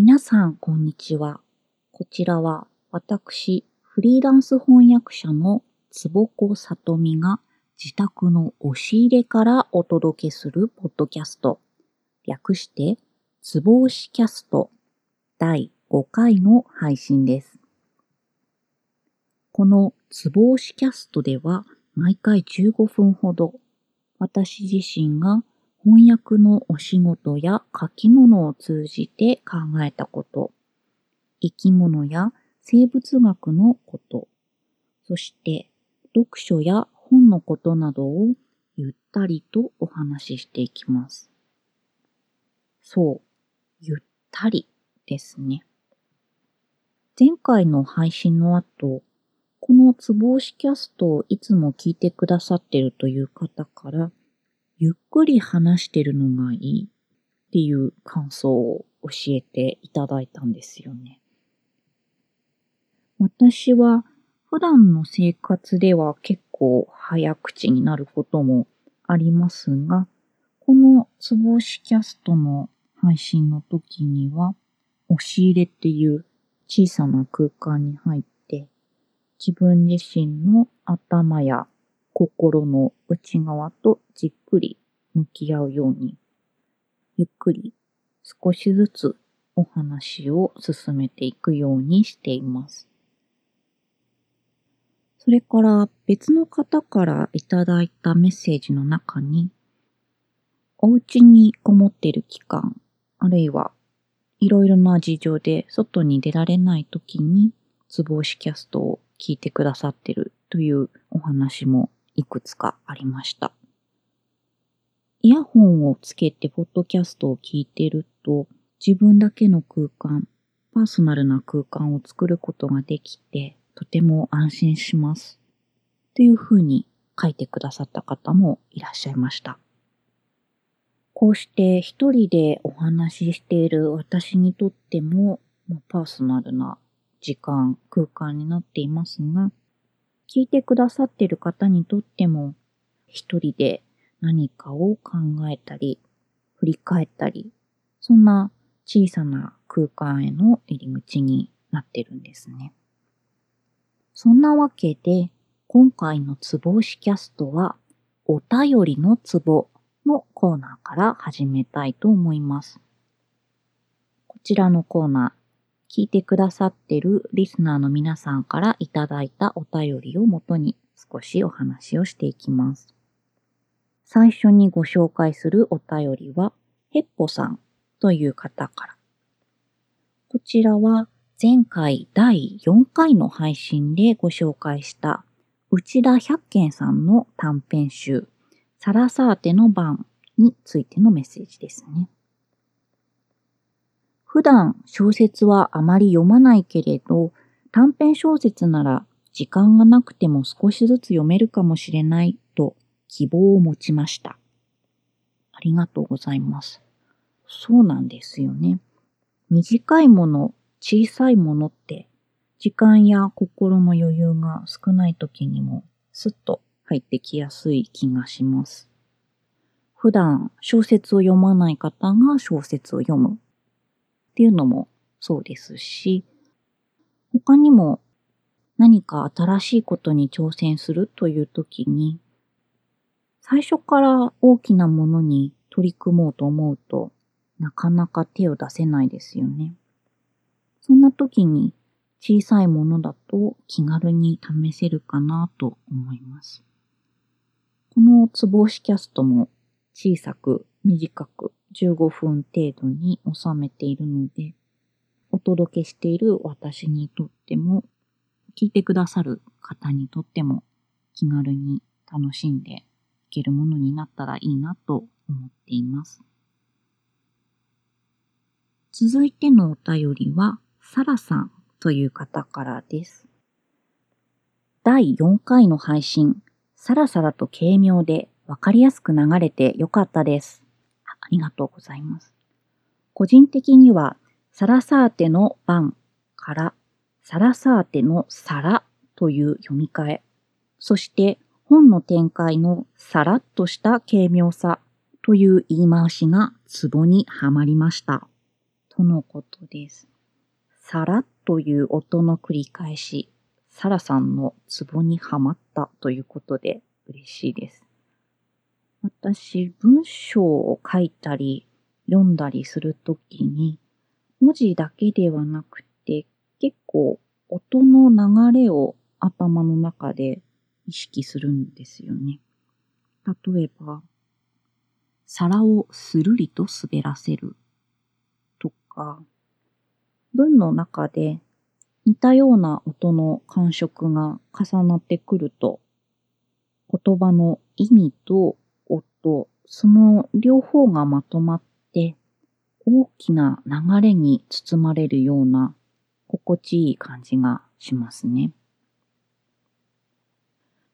皆さん、こんにちは。こちらは、私、フリーランス翻訳者の坪子さとみが自宅の押し入れからお届けするポッドキャスト。略して、つぼ押しキャスト第5回の配信です。このつぼ押しキャストでは、毎回15分ほど、私自身が翻訳のお仕事や書き物を通じて考えたこと、生き物や生物学のこと、そして読書や本のことなどをゆったりとお話ししていきます。そう、ゆったりですね。前回の配信の後、このつぼ押しキャストをいつも聞いてくださってるという方から、ゆっくり話してるのがいいっていう感想を教えていただいたんですよね。私は普段の生活では結構早口になることもありますが、このつぼ押しキャストの配信の時には、押し入れっていう小さな空間に入って、自分自身の頭や心の内側とじっくり向き合うように、ゆっくり少しずつお話を進めていくようにしています。それから別の方からいただいたメッセージの中に、お家にこもっている期間、あるいはいろいろな事情で外に出られない時に、つぼ押しキャストを聞いてくださってるというお話もいくつかありました。イヤホンをつけてポッドキャストを聞いてると、自分だけの空間、パーソナルな空間を作ることができて、とても安心します。というふうに書いてくださった方もいらっしゃいました。こうして一人でお話ししている私にとっても、パーソナルな時間、空間になっていますが、聞いてくださってる方にとっても、一人で何かを考えたり、振り返ったり、そんな小さな空間への入り口になってるんですね。そんなわけで、今回のツボ押しキャストは、お便りのツボのコーナーから始めたいと思います。こちらのコーナー、聞いてくださってるリスナーの皆さんからいただいたお便りをもとに少しお話をしていきます。最初にご紹介するお便りは、ヘッポさんという方から。こちらは前回第4回の配信でご紹介した内田百軒さんの短編集、サラサーテの番についてのメッセージですね。普段小説はあまり読まないけれど、短編小説なら時間がなくても少しずつ読めるかもしれないと希望を持ちました。ありがとうございます。そうなんですよね。短いもの、小さいものって、時間や心の余裕が少ない時にもスッと入ってきやすい気がします。普段小説を読まない方が小説を読むっていうのもそうですし、他にも何か新しいことに挑戦するという時に、最初から大きなものに取り組もうと思うとなかなか手を出せないですよね。そんな時に小さいものだと気軽に試せるかなと思います。このつぼ押しキャストも小さく短く15分程度に収めているので、お届けしている私にとっても、聞いてくださる方にとっても気軽に楽しんでいけるものになったらいいなと思っています。続いてのお便りは、サラさんという方からです。第4回の配信、サラサラと軽妙でわかりやすく流れてよかったです。ありがとうございます。個人的には、サラサーテの番からサラサーテの皿という読み替え、そして本の展開のさらっとした軽妙さという言い回しがツボにはまりました。とのことです。さらという音の繰り返し、サラさんのツボにはまったということで嬉しいです。私、文章を書いたり読んだりするときに、文字だけではなくて、結構音の流れを頭の中で意識するんですよね。例えば、皿をするりと滑らせるとか、文の中で似たような音の感触が重なってくると、言葉の意味と音、その両方がまとまって大きな流れに包まれるような心地いい感じがしますね。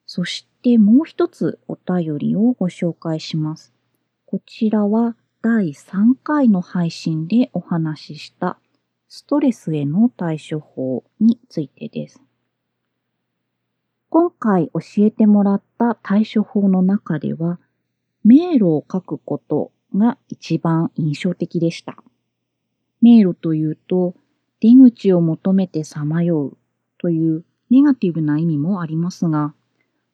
そしてもう一つお便りをご紹介します。こちらは第3回の配信でお話ししたストレスへの対処法についてです。今回教えてもらった対処法の中では、迷路を書くことが一番印象的でした。迷路というと、出口を求めてさまようというネガティブな意味もありますが、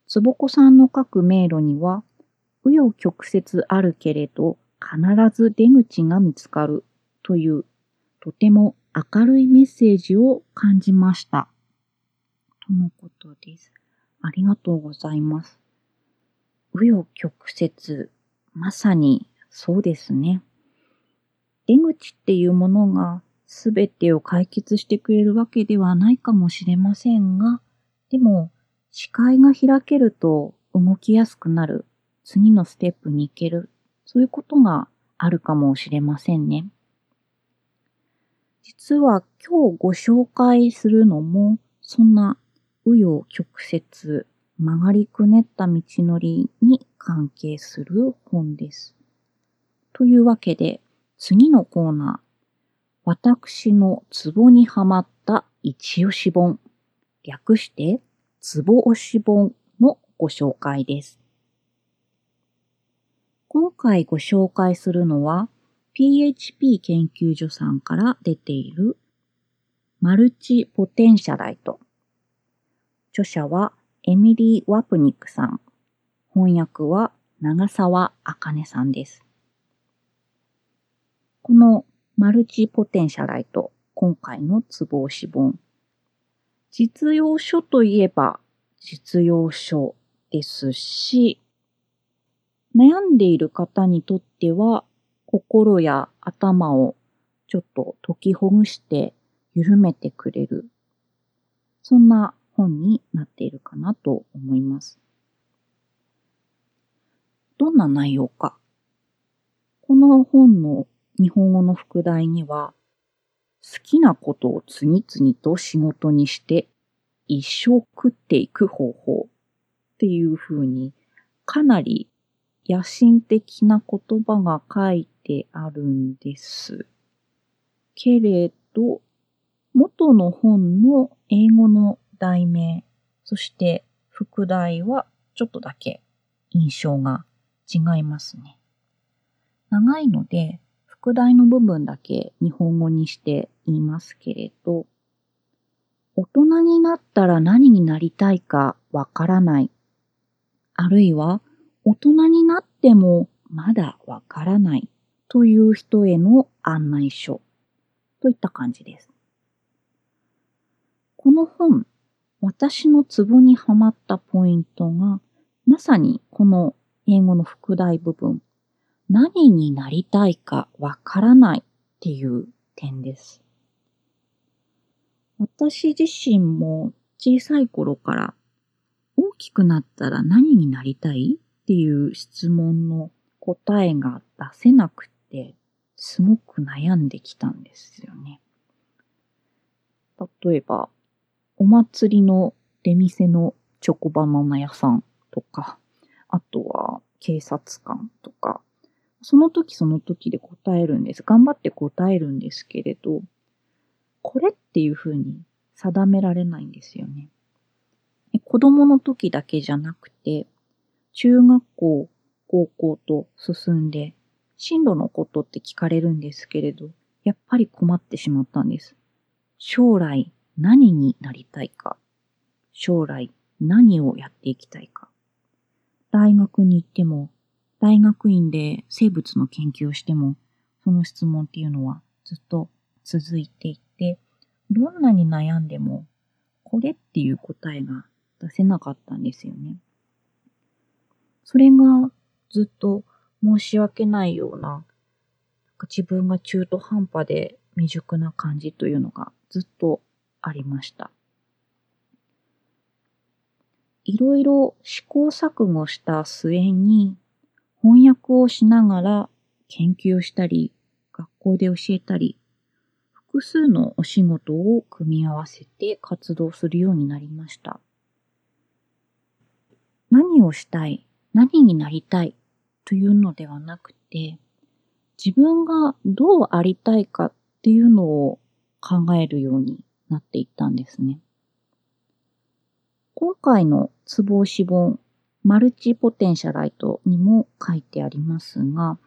つぼこさんの書く迷路には、紆余曲折あるけれど、必ず出口が見つかるという、とても明るいメッセージを感じました。とのことです。ありがとうございます。紆余曲折、まさにそうですね。出口っていうものが全てを解決してくれるわけではないかもしれませんが、でも視界が開けると動きやすくなる、次のステップに行ける、そういうことがあるかもしれませんね。実は今日ご紹介するのも、そんな紆余曲折、曲がりくねった道のりに関係する本です。というわけで、次のコーナー、私のツボにはまった一押し本、略してツボ押し本のご紹介です。今回ご紹介するのは、PHP 研究所さんから出ているマルチポテンシャライト。著者はエミリー・ワプニックさん。翻訳は長澤茜さんです。このマルチポテンシャライト、今回のツボ押し本。実用書といえば実用書ですし、悩んでいる方にとっては心や頭をちょっと解きほぐして緩めてくれる。そんな本になっているかなと思います。どんな内容か。この本の日本語の副題には、好きなことを次々と仕事にして一生食っていく方法っていう風にかなり野心的な言葉が書いてあるんです。けれど、元の本の英語の題名、そして副題はちょっとだけ印象が違いますね。長いので、副題の部分だけ日本語にして言いますけれど、大人になったら何になりたいかわからない。あるいは、大人になってもまだわからないという人への案内書といった感じです。この本、私のツボにはまったポイントが、まさにこの英語の副題部分、何になりたいかわからないっていう点です。私自身も小さい頃から大きくなったら何になりたいっていう質問の答えが出せなくて、すごく悩んできたんですよね。例えば、お祭りの出店のチョコバナナ屋さんとか、あとは警察官とか、その時その時で答えるんです。頑張って答えるんですけれど、これっていうふうに定められないんですよね。子供の時だけじゃなくて、中学校、高校と進んで、進路のことって聞かれるんですけれど、やっぱり困ってしまったんです。将来何になりたいか？将来何をやっていきたいか？大学に行っても、大学院で生物の研究をしても、その質問っていうのはずっと続いていて、どんなに悩んでも、これっていう答えが出せなかったんですよね。それがずっと申し訳ないような、自分が中途半端で未熟な感じというのがずっとありました。いろいろ試行錯誤した末に翻訳をしながら研究したり学校で教えたり複数のお仕事を組み合わせて活動するようになりました。何をしたい、何になりたいというのではなくて、自分がどうありたいかっていうのを考えるようになっていったんですね。今回のツボ押し本、マルチポテンシャライトにも書いてありますが、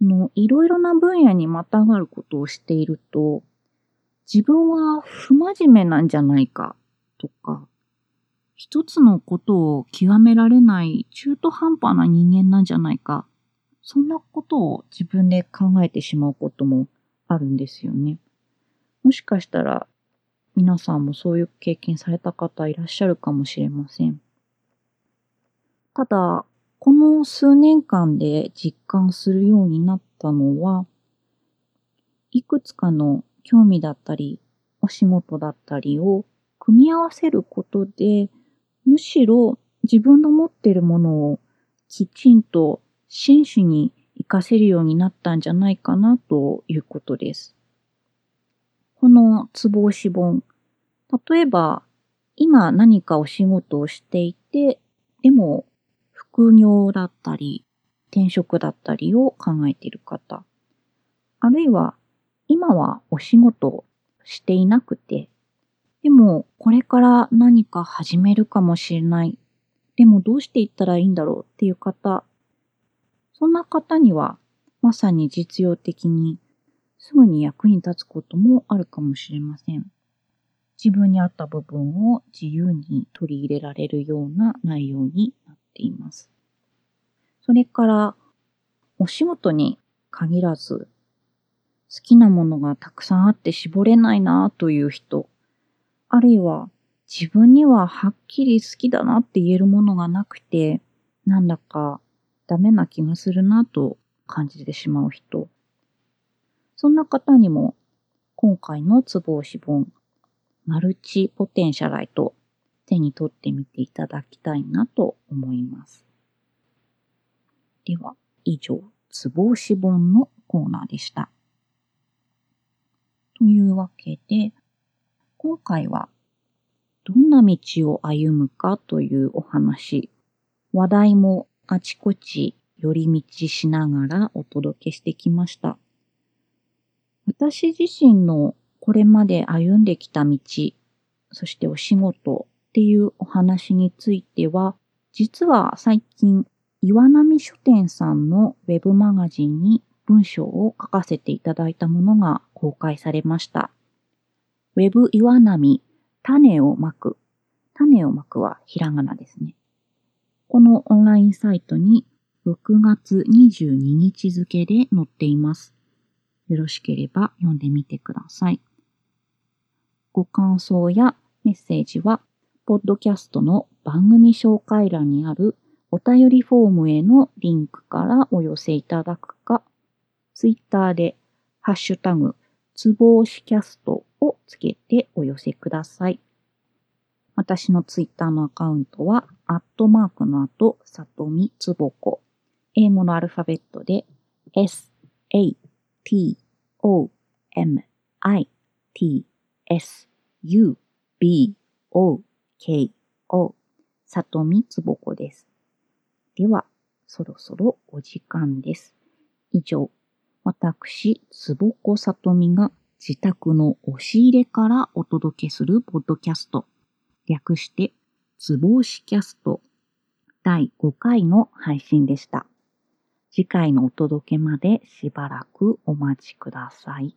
のいろいろな分野にまたがることをしていると、自分は不真面目なんじゃないかとか、一つのことを極められない中途半端な人間なんじゃないか。そんなことを自分で考えてしまうこともあるんですよね。もしかしたら皆さんもそういう経験された方いらっしゃるかもしれません。ただ、この数年間で実感するようになったのは、いくつかの興味だったり、お仕事だったりを組み合わせることで、むしろ自分の持っているものをきちんと真摯に活かせるようになったんじゃないかなということです。このツボ押し本。例えば、今何かお仕事をしていて、でも副業だったり、転職だったりを考えている方。あるいは、今はお仕事していなくて、でも、これから何か始めるかもしれない。でもどうしていったらいいんだろうっていう方。そんな方には、まさに実用的に、すぐに役に立つこともあるかもしれません。自分に合った部分を自由に取り入れられるような内容になっています。それから、お仕事に限らず、好きなものがたくさんあって絞れないなという人、あるいは自分にははっきり好きだなって言えるものがなくて、なんだかダメな気がするなと感じてしまう人。そんな方にも今回のツボ押し本、マルチポテンシャライト手に取ってみていただきたいなと思います。では、以上、ツボ押し本のコーナーでした。というわけで、今回はどんな道を歩むかというお話、話題もあちこち寄り道しながらお届けしてきました。私自身のこれまで歩んできた道、そしてお仕事っていうお話については、実は最近、岩波書店さんのウェブマガジンに文章を書かせていただいたものが公開されました。ウェブ岩波、種をまく。種をまくはひらがなですね。このオンラインサイトに6月22日付で載っています。よろしければ読んでみてください。ご感想やメッセージは、ポッドキャストの番組紹介欄にあるお便りフォームへのリンクからお寄せいただくか、ツイッターでハッシュタグ、つぼうしキャストをつけてお寄せください。私のツイッターのアカウントは、アットマークの後、さとみつぼこ。英語のアルファベットで、s, a, t, o, m, i, t, s, u, b, o, k, o。さとみつぼこです。では、そろそろお時間です。以上、私、つぼこさとみが自宅の押し入れからお届けするポッドキャスト。略して、つぼ押しキャスト第5回の配信でした。次回のお届けまでしばらくお待ちください。